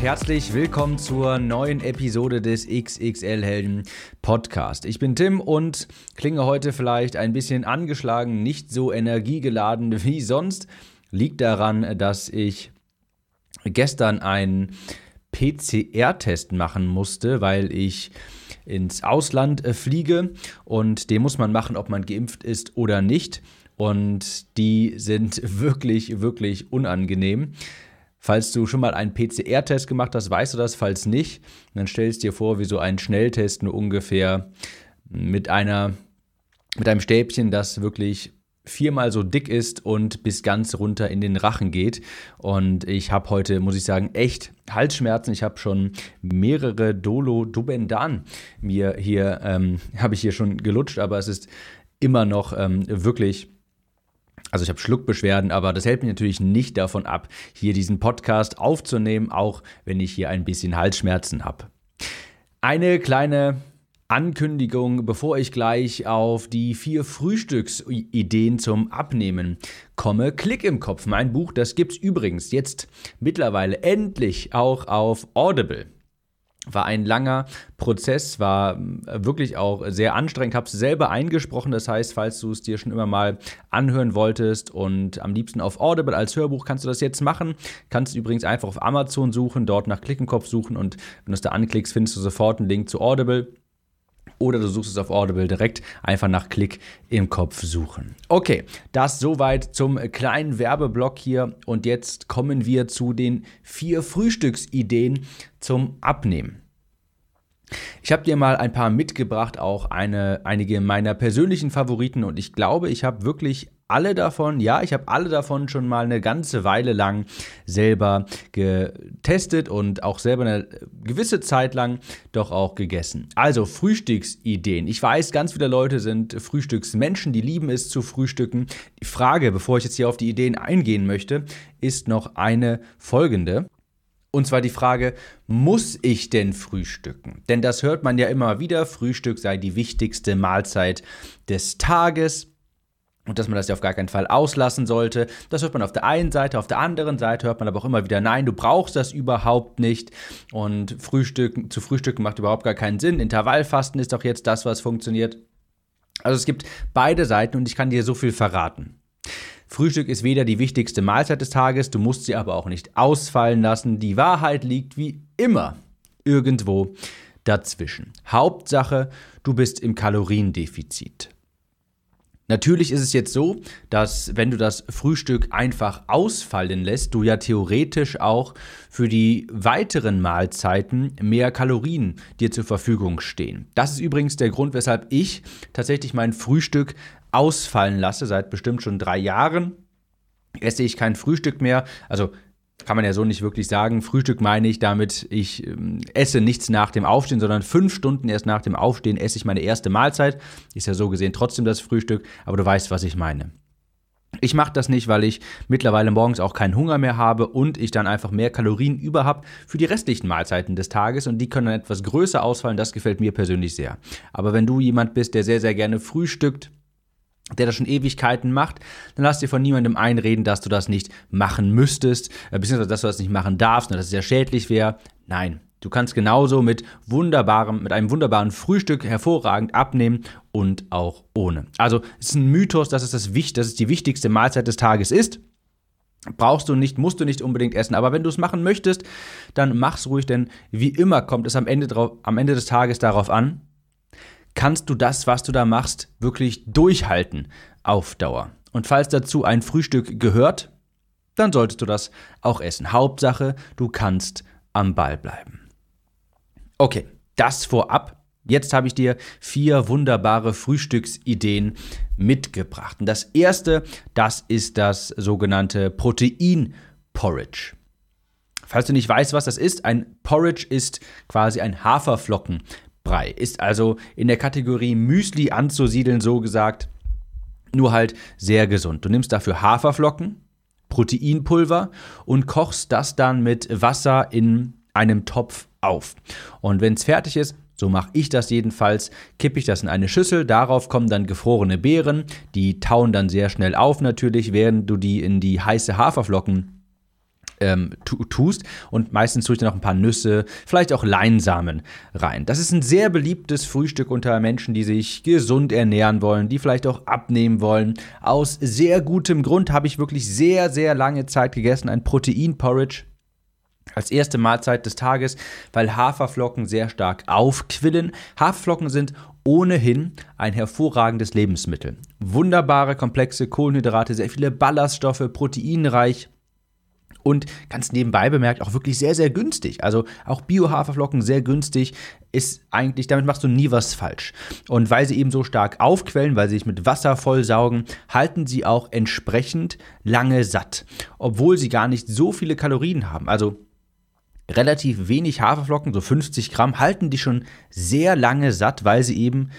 Herzlich willkommen zur neuen Episode des XXL Helden Podcast. Ich bin Tim und klinge heute vielleicht ein bisschen angeschlagen, nicht so energiegeladen wie sonst. Liegt daran, dass ich gestern einen PCR-Test machen musste, weil ich ins Ausland äh, fliege und den muss man machen, ob man geimpft ist oder nicht. Und die sind wirklich, wirklich unangenehm. Falls du schon mal einen PCR-Test gemacht hast, weißt du das. Falls nicht, dann stellst dir vor, wie so ein Schnelltest nur ungefähr mit einer mit einem Stäbchen, das wirklich viermal so dick ist und bis ganz runter in den Rachen geht. Und ich habe heute, muss ich sagen, echt Halsschmerzen. Ich habe schon mehrere Dolo Dubendan mir hier, ähm, habe ich hier schon gelutscht, aber es ist immer noch ähm, wirklich also ich habe Schluckbeschwerden, aber das hält mich natürlich nicht davon ab, hier diesen Podcast aufzunehmen, auch wenn ich hier ein bisschen Halsschmerzen habe. Eine kleine Ankündigung, bevor ich gleich auf die vier Frühstücksideen zum Abnehmen komme. Klick im Kopf, mein Buch, das gibt's übrigens jetzt mittlerweile endlich auch auf Audible. War ein langer Prozess, war äh, wirklich auch sehr anstrengend. Habe es selber eingesprochen, das heißt, falls du es dir schon immer mal anhören wolltest und am liebsten auf Audible als Hörbuch kannst du das jetzt machen. Kannst übrigens einfach auf Amazon suchen, dort nach Klickenkopf suchen und wenn du es da anklickst, findest du sofort einen Link zu Audible oder du suchst es auf Audible direkt einfach nach Klick im Kopf suchen. Okay, das soweit zum kleinen Werbeblock hier und jetzt kommen wir zu den vier Frühstücksideen zum Abnehmen. Ich habe dir mal ein paar mitgebracht, auch eine, einige meiner persönlichen Favoriten und ich glaube, ich habe wirklich alle davon, ja, ich habe alle davon schon mal eine ganze Weile lang selber getestet und auch selber eine gewisse Zeit lang doch auch gegessen. Also Frühstücksideen. Ich weiß, ganz viele Leute sind Frühstücksmenschen, die lieben es zu frühstücken. Die Frage, bevor ich jetzt hier auf die Ideen eingehen möchte, ist noch eine folgende. Und zwar die Frage, muss ich denn frühstücken? Denn das hört man ja immer wieder, Frühstück sei die wichtigste Mahlzeit des Tages und dass man das ja auf gar keinen Fall auslassen sollte. Das hört man auf der einen Seite, auf der anderen Seite hört man aber auch immer wieder, nein, du brauchst das überhaupt nicht und Frühstücken, zu Frühstücken macht überhaupt gar keinen Sinn. Intervallfasten ist doch jetzt das, was funktioniert. Also es gibt beide Seiten und ich kann dir so viel verraten. Frühstück ist weder die wichtigste Mahlzeit des Tages, du musst sie aber auch nicht ausfallen lassen. Die Wahrheit liegt wie immer irgendwo dazwischen. Hauptsache, du bist im Kaloriendefizit. Natürlich ist es jetzt so, dass wenn du das Frühstück einfach ausfallen lässt, du ja theoretisch auch für die weiteren Mahlzeiten mehr Kalorien dir zur Verfügung stehen. Das ist übrigens der Grund, weshalb ich tatsächlich mein Frühstück ausfallen lasse, seit bestimmt schon drei Jahren esse ich kein Frühstück mehr. Also kann man ja so nicht wirklich sagen. Frühstück meine ich damit, ich ähm, esse nichts nach dem Aufstehen, sondern fünf Stunden erst nach dem Aufstehen esse ich meine erste Mahlzeit. Ist ja so gesehen trotzdem das Frühstück, aber du weißt, was ich meine. Ich mache das nicht, weil ich mittlerweile morgens auch keinen Hunger mehr habe und ich dann einfach mehr Kalorien über habe für die restlichen Mahlzeiten des Tages und die können dann etwas größer ausfallen. Das gefällt mir persönlich sehr. Aber wenn du jemand bist, der sehr, sehr gerne frühstückt, der das schon Ewigkeiten macht, dann lass dir von niemandem einreden, dass du das nicht machen müsstest, äh, beziehungsweise dass du das nicht machen darfst, dass es sehr schädlich wäre. Nein, du kannst genauso mit wunderbarem, mit einem wunderbaren Frühstück hervorragend abnehmen und auch ohne. Also es ist ein Mythos, dass es das dass es die wichtigste Mahlzeit des Tages ist. Brauchst du nicht, musst du nicht unbedingt essen. Aber wenn du es machen möchtest, dann mach's ruhig, denn wie immer kommt es am Ende, drauf, am Ende des Tages darauf an, kannst du das, was du da machst, wirklich durchhalten auf Dauer. Und falls dazu ein Frühstück gehört, dann solltest du das auch essen. Hauptsache, du kannst am Ball bleiben. Okay, das vorab. Jetzt habe ich dir vier wunderbare Frühstücksideen mitgebracht. Und das erste, das ist das sogenannte Protein Porridge. Falls du nicht weißt, was das ist, ein Porridge ist quasi ein Haferflockenbrei. Ist also in der Kategorie Müsli anzusiedeln, so gesagt. Nur halt sehr gesund. Du nimmst dafür Haferflocken, Proteinpulver und kochst das dann mit Wasser in einem Topf auf. Und wenn es fertig ist, so mache ich das jedenfalls. Kippe ich das in eine Schüssel, darauf kommen dann gefrorene Beeren, die tauen dann sehr schnell auf natürlich, während du die in die heiße Haferflocken ähm, tust. Und meistens tue ich dann noch ein paar Nüsse, vielleicht auch Leinsamen rein. Das ist ein sehr beliebtes Frühstück unter Menschen, die sich gesund ernähren wollen, die vielleicht auch abnehmen wollen. Aus sehr gutem Grund habe ich wirklich sehr, sehr lange Zeit gegessen. Ein Protein-Porridge als erste Mahlzeit des Tages, weil Haferflocken sehr stark aufquillen. Haferflocken sind ohnehin ein hervorragendes Lebensmittel. Wunderbare, komplexe Kohlenhydrate, sehr viele Ballaststoffe, proteinreich und ganz nebenbei bemerkt auch wirklich sehr, sehr günstig. Also auch Bio-Haferflocken sehr günstig ist eigentlich, damit machst du nie was falsch. Und weil sie eben so stark aufquellen, weil sie sich mit Wasser vollsaugen, halten sie auch entsprechend lange satt, obwohl sie gar nicht so viele Kalorien haben. Also relativ wenig Haferflocken, so 50 Gramm, halten die schon sehr lange satt, weil sie eben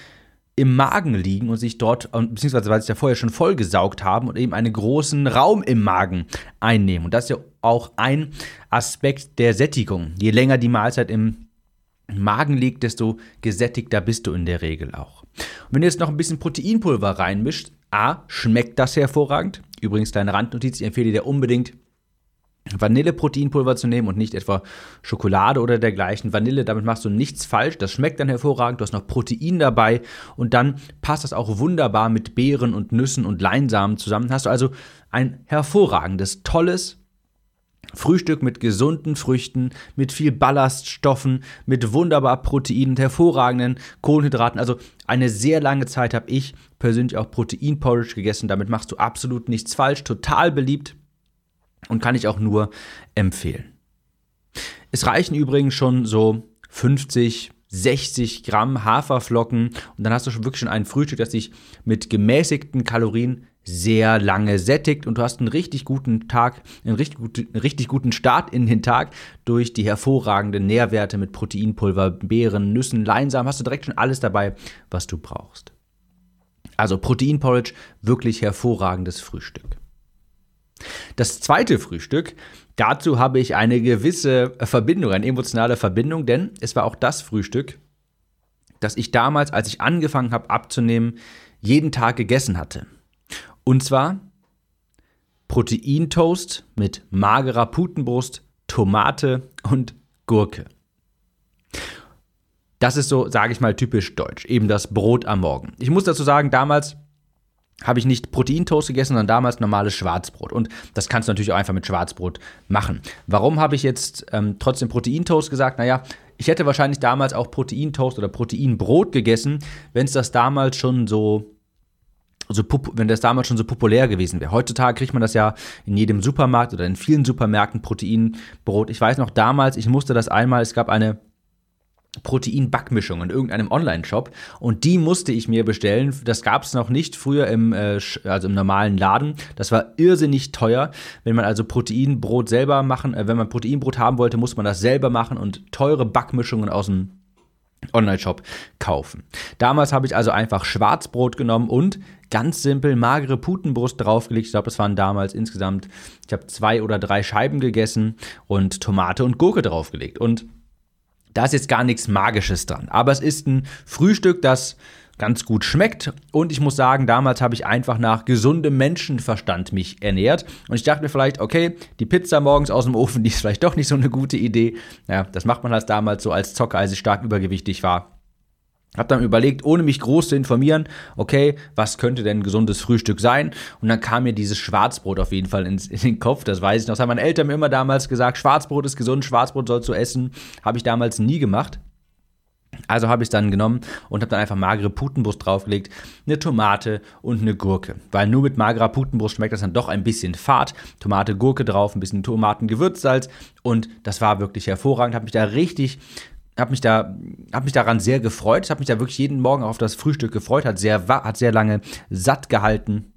im Magen liegen und sich dort, beziehungsweise weil sie ja vorher schon vollgesaugt haben und eben einen großen Raum im Magen einnehmen. Und das ist ja auch ein Aspekt der Sättigung. Je länger die Mahlzeit im Magen liegt, desto gesättigter bist du in der Regel auch. Und wenn du jetzt noch ein bisschen Proteinpulver reinmischt, A, schmeckt das hervorragend. Übrigens, deine Randnotiz, ich empfehle dir unbedingt Vanilleproteinpulver zu nehmen und nicht etwa Schokolade oder dergleichen. Vanille, damit machst du nichts falsch. Das schmeckt dann hervorragend. Du hast noch Protein dabei und dann passt das auch wunderbar mit Beeren und Nüssen und Leinsamen zusammen. Hast du also ein hervorragendes, tolles Frühstück mit gesunden Früchten, mit viel Ballaststoffen, mit wunderbar Protein und hervorragenden Kohlenhydraten. Also eine sehr lange Zeit habe ich persönlich auch Proteinporridge gegessen. Damit machst du absolut nichts falsch. Total beliebt und kann ich auch nur empfehlen. Es reichen übrigens schon so 50, 60 Gramm Haferflocken und dann hast du schon wirklich schon ein Frühstück, das dich mit gemäßigten Kalorien sehr lange sättigt und du hast einen richtig guten Tag, einen richtig, gut, einen richtig guten Start in den Tag durch die hervorragenden Nährwerte mit Proteinpulver, Beeren, Nüssen, Leinsamen, hast du direkt schon alles dabei, was du brauchst. Also Proteinporridge, wirklich hervorragendes Frühstück. Das zweite Frühstück, dazu habe ich eine gewisse Verbindung, eine emotionale Verbindung, denn es war auch das Frühstück, das ich damals, als ich angefangen habe abzunehmen, jeden Tag gegessen hatte. Und zwar Proteintoast mit magerer Putenbrust, Tomate und Gurke. Das ist so, sage ich mal, typisch deutsch. Eben das Brot am Morgen. Ich muss dazu sagen, damals habe ich nicht Proteintoast gegessen, sondern damals normales Schwarzbrot. Und das kannst du natürlich auch einfach mit Schwarzbrot machen. Warum habe ich jetzt ähm, trotzdem Proteintoast gesagt? Naja, ich hätte wahrscheinlich damals auch Proteintoast oder Proteinbrot gegessen, wenn es das damals schon so so, wenn das damals schon so populär gewesen wäre. Heutzutage kriegt man das ja in jedem Supermarkt oder in vielen Supermärkten Proteinbrot. Ich weiß noch damals, ich musste das einmal, es gab eine Protein-Backmischung in irgendeinem Online-Shop und die musste ich mir bestellen. Das gab es noch nicht früher im, äh, also im normalen Laden. Das war irrsinnig teuer. Wenn man also Proteinbrot selber machen, äh, wenn man Proteinbrot haben wollte, muss man das selber machen und teure Backmischungen aus dem Online-Shop kaufen. Damals habe ich also einfach Schwarzbrot genommen und ganz simpel magere Putenbrust draufgelegt. Ich glaube, das waren damals insgesamt, ich habe zwei oder drei Scheiben gegessen und Tomate und Gurke draufgelegt. Und da ist jetzt gar nichts Magisches dran. Aber es ist ein Frühstück, das ganz gut schmeckt. Und ich muss sagen, damals habe ich einfach nach gesundem Menschenverstand mich ernährt. Und ich dachte mir vielleicht, okay, die Pizza morgens aus dem Ofen, die ist vielleicht doch nicht so eine gute Idee. Ja, das macht man halt damals so als Zocker, als ich stark übergewichtig war. Hab dann überlegt, ohne mich groß zu informieren, okay, was könnte denn gesundes Frühstück sein? Und dann kam mir dieses Schwarzbrot auf jeden Fall ins, in den Kopf, das weiß ich noch. Das haben meine Eltern mir immer damals gesagt, Schwarzbrot ist gesund, Schwarzbrot sollst du essen. Habe ich damals nie gemacht. Also habe ich es dann genommen und habe dann einfach magere Putenbrust draufgelegt, eine Tomate und eine Gurke. Weil nur mit magerer Putenbrust schmeckt das dann doch ein bisschen fad. Tomate, Gurke drauf, ein bisschen Tomatengewürzsalz und das war wirklich hervorragend. Habe mich da richtig habe mich da habe mich daran sehr gefreut. Ich habe mich da wirklich jeden Morgen auf das Frühstück gefreut, hat sehr hat sehr lange satt gehalten.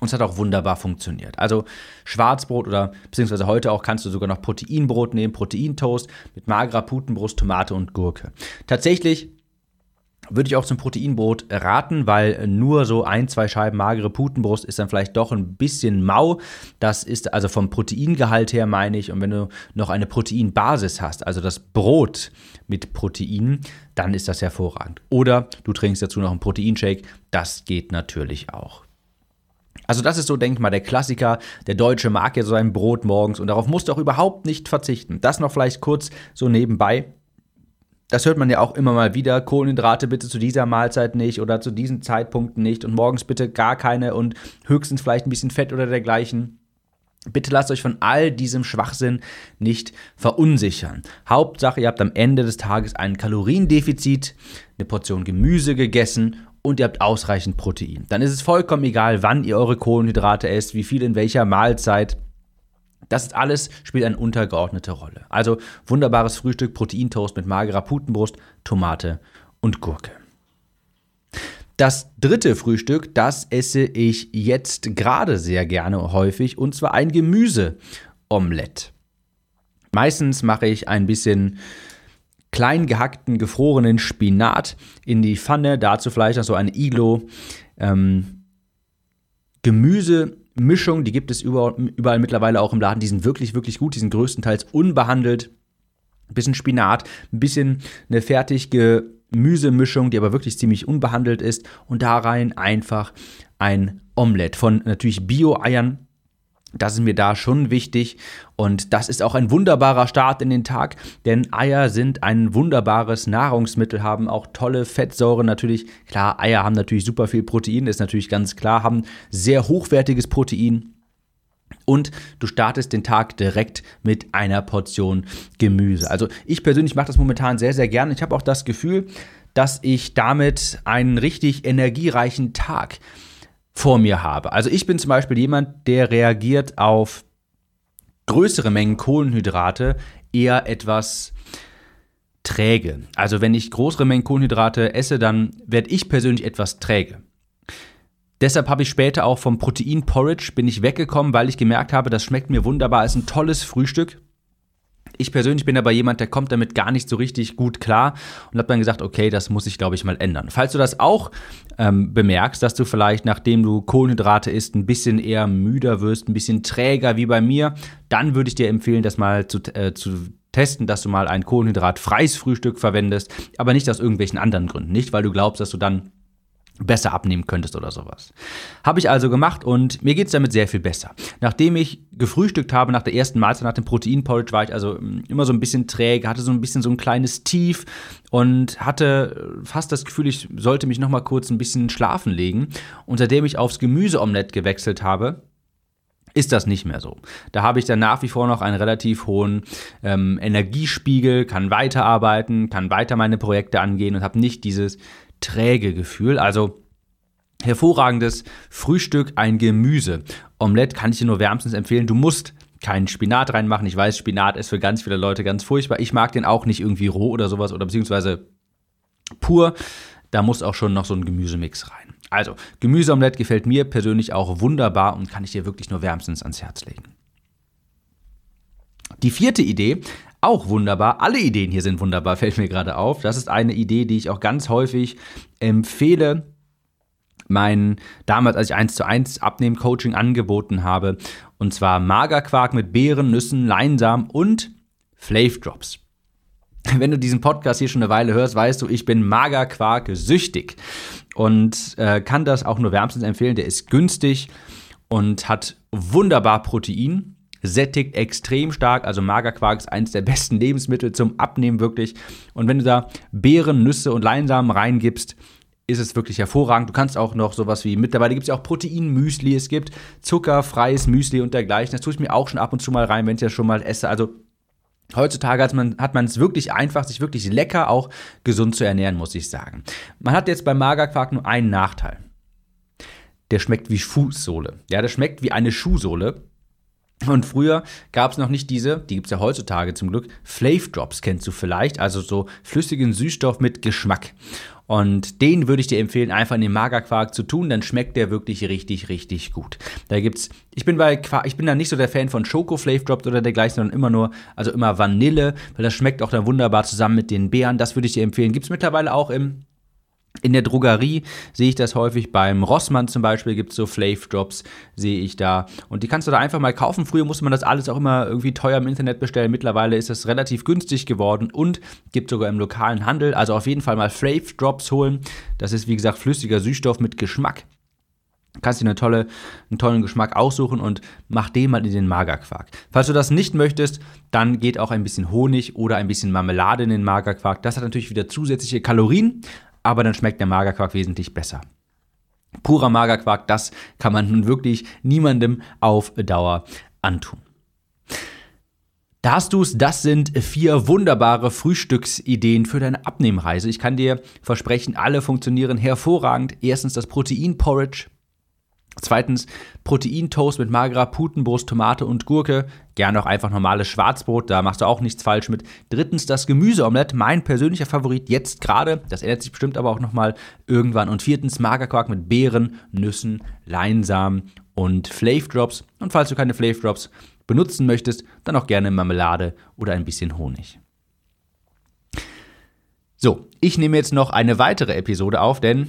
Und es hat auch wunderbar funktioniert. Also Schwarzbrot oder beziehungsweise heute auch kannst du sogar noch Proteinbrot nehmen, Proteintoast mit magerer Putenbrust, Tomate und Gurke. Tatsächlich würde ich auch zum Proteinbrot raten, weil nur so ein, zwei Scheiben magere Putenbrust ist dann vielleicht doch ein bisschen mau. Das ist also vom Proteingehalt her, meine ich. Und wenn du noch eine Proteinbasis hast, also das Brot mit Protein, dann ist das hervorragend. Oder du trinkst dazu noch einen Proteinshake, das geht natürlich auch. Also das ist so, denke ich mal, der Klassiker. Der Deutsche mag ja so ein Brot morgens und darauf musst du auch überhaupt nicht verzichten. Das noch vielleicht kurz so nebenbei. Das hört man ja auch immer mal wieder. Kohlenhydrate bitte zu dieser Mahlzeit nicht oder zu diesen Zeitpunkten nicht und morgens bitte gar keine und höchstens vielleicht ein bisschen Fett oder dergleichen. Bitte lasst euch von all diesem Schwachsinn nicht verunsichern. Hauptsache, ihr habt am Ende des Tages ein Kaloriendefizit, eine Portion Gemüse gegessen und ihr habt ausreichend Protein. Dann ist es vollkommen egal, wann ihr eure Kohlenhydrate esst, wie viel in welcher Mahlzeit. Das alles spielt eine untergeordnete Rolle. Also wunderbares Frühstück, Proteintoast mit magerer Putenbrust, Tomate und Gurke. Das dritte Frühstück, das esse ich jetzt gerade sehr gerne häufig, und zwar ein Gemüseomelett. Meistens mache ich ein bisschen klein gehackten, gefrorenen Spinat in die Pfanne. Dazu vielleicht noch so eine Iglo. Ähm, Gemüsemischung, die gibt es überall, überall mittlerweile auch im Laden. Die sind wirklich, wirklich gut. Die sind größtenteils unbehandelt. Ein bisschen Spinat, ein bisschen eine fertige Gemüsemischung, die aber wirklich ziemlich unbehandelt ist. Und da rein einfach ein Omelett von natürlich Bio-Eiern das ist mir da schon wichtig und das ist auch ein wunderbarer Start in den Tag, denn Eier sind ein wunderbares Nahrungsmittel, haben auch tolle Fettsäuren natürlich. Klar, Eier haben natürlich super viel Protein, ist natürlich ganz klar, haben sehr hochwertiges Protein. Und du startest den Tag direkt mit einer Portion Gemüse. Also ich persönlich mache das momentan sehr, sehr gerne. Ich habe auch das Gefühl, dass ich damit einen richtig energiereichen Tag vor mir habe. Also ich bin zum Beispiel jemand, der reagiert auf größere Mengen Kohlenhydrate eher etwas träge. Also wenn ich größere Mengen Kohlenhydrate esse, dann werde ich persönlich etwas träge. Deshalb habe ich später auch vom Protein Porridge bin ich weggekommen, weil ich gemerkt habe, das schmeckt mir wunderbar, ist ein tolles Frühstück. Ich persönlich bin aber jemand, der kommt damit gar nicht so richtig gut klar und habe dann gesagt, okay, das muss ich, glaube ich, mal ändern. Falls du das auch ähm, bemerkst, dass du vielleicht, nachdem du Kohlenhydrate isst, ein bisschen eher müder wirst, ein bisschen träger wie bei mir, dann würde ich dir empfehlen, das mal zu, äh, zu testen, dass du mal ein kohlenhydratfreies Frühstück verwendest, aber nicht aus irgendwelchen anderen Gründen. Nicht, weil du glaubst, dass du dann besser abnehmen könntest oder sowas. Habe ich also gemacht und mir geht es damit sehr viel besser. Nachdem ich gefrühstückt habe nach der ersten Mahlzeit, nach dem Proteinporridge, war ich also mm, immer so ein bisschen träge, hatte so ein bisschen so ein kleines Tief und hatte fast das Gefühl, ich sollte mich noch mal kurz ein bisschen schlafen legen. Und seitdem ich aufs Gemüseomelett gewechselt habe, ist das nicht mehr so. Da habe ich dann nach wie vor noch einen relativ hohen ähm, Energiespiegel, kann weiterarbeiten, kann weiter meine Projekte angehen und habe nicht dieses träge Gefühl. Also hervorragendes Frühstück, ein Gemüse. Omelette kann ich dir nur wärmstens empfehlen. Du musst keinen Spinat reinmachen. Ich weiß, Spinat ist für ganz viele Leute ganz furchtbar. Ich mag den auch nicht irgendwie roh oder sowas oder beziehungsweise pur. Da muss auch schon noch so ein Gemüsemix rein. Also, Gemüseomelette gefällt mir persönlich auch wunderbar und kann ich dir wirklich nur wärmstens ans Herz legen. Die vierte Idee auch wunderbar. Alle Ideen hier sind wunderbar, fällt mir gerade auf. Das ist eine Idee, die ich auch ganz häufig empfehle. Mein, damals, als ich 1 zu 1 Abnehmen-Coaching angeboten habe. Und zwar Magerquark mit Beeren, Nüssen, Leinsamen und Flav Drops. Wenn du diesen Podcast hier schon eine Weile hörst, weißt du, ich bin Magerquark süchtig und äh, kann das auch nur wärmstens empfehlen. Der ist günstig und hat wunderbar Protein sättigt extrem stark. Also Magerquark ist eines der besten Lebensmittel zum Abnehmen wirklich. Und wenn du da Beeren, Nüsse und Leinsamen reingibst, ist es wirklich hervorragend. Du kannst auch noch sowas wie, mittlerweile gibt es ja auch Proteinmüsli, es gibt zuckerfreies Müsli und dergleichen. Das tue ich mir auch schon ab und zu mal rein, wenn ich das schon mal esse. Also Heutzutage hat man, hat man es wirklich einfach, sich wirklich lecker auch gesund zu ernähren, muss ich sagen. Man hat jetzt beim Magerquark nur einen Nachteil. Der schmeckt wie Fußsohle. Ja, der schmeckt wie eine Schuhsohle. Und früher gab es noch nicht diese, die gibt es ja heutzutage zum Glück, Flav Drops kennst du vielleicht, also so flüssigen Süßstoff mit Geschmack. Und den würde ich dir empfehlen, einfach in den Magerquark zu tun, dann schmeckt der wirklich richtig, richtig gut. Da gibt's, ich bin bei Quark, ich bin da nicht so der Fan von Schoko Flav Drops oder dergleichen, sondern immer nur, also immer Vanille, weil das schmeckt auch dann wunderbar zusammen mit den Beeren. Das würde ich dir empfehlen. Gibt's mittlerweile auch im in der Drogerie sehe ich das häufig, beim Rossmann zum Beispiel gibt es so Flav Drops, sehe ich da. Und die kannst du da einfach mal kaufen. Früher musste man das alles auch immer irgendwie teuer im Internet bestellen. Mittlerweile ist das relativ günstig geworden und gibt sogar im lokalen Handel. Also auf jeden Fall mal Flav Drops holen. Das ist wie gesagt flüssiger Süßstoff mit Geschmack. Kannst dir eine tolle, einen tollen Geschmack aussuchen und mach den mal in den Magerquark. Falls du das nicht möchtest, dann geht auch ein bisschen Honig oder ein bisschen Marmelade in den Magerquark. Das hat natürlich wieder zusätzliche Kalorien, aber dann schmeckt der Magerquark wesentlich besser. Purer Magerquark, das kann man nun wirklich niemandem auf Dauer antun. Da hast du es, das sind vier wunderbare Frühstücksideen für deine Abnehmreise. Ich kann dir versprechen, alle funktionieren hervorragend. Erstens das Protein-Porridge, Zweitens Proteintoast mit magerer Putenbrust, Tomate und Gurke. Gerne auch einfach normales Schwarzbrot, da machst du auch nichts falsch mit. Drittens das Gemüseomelett, mein persönlicher Favorit jetzt gerade. Das ändert sich bestimmt aber auch nochmal irgendwann. Und viertens Magerquark mit Beeren, Nüssen, Leinsamen und Flav Drops. Und falls du keine Flav Drops benutzen möchtest, dann auch gerne Marmelade oder ein bisschen Honig. So, ich nehme jetzt noch eine weitere Episode auf, denn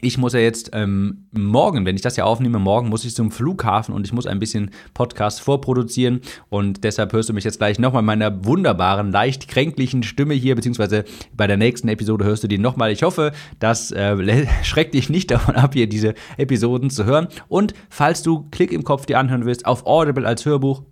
ich muss ja jetzt ähm, morgen, wenn ich das ja aufnehme, morgen muss ich zum Flughafen und ich muss ein bisschen Podcast vorproduzieren und deshalb hörst du mich jetzt gleich nochmal meiner wunderbaren, leicht kränklichen Stimme hier, beziehungsweise bei der nächsten Episode hörst du die nochmal. Ich hoffe, das äh, schreckt dich nicht davon ab, hier diese Episoden zu hören. Und falls du Klick im Kopf dir anhören willst, auf Audible als Hörbuch,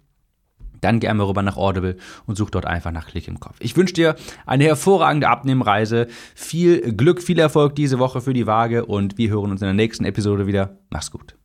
dann einmal rüber nach Audible und such dort einfach nach Klick im Kopf. Ich wünsche dir eine hervorragende Abnehmreise, viel Glück, viel Erfolg diese Woche für die Waage und wir hören uns in der nächsten Episode wieder. Mach's gut.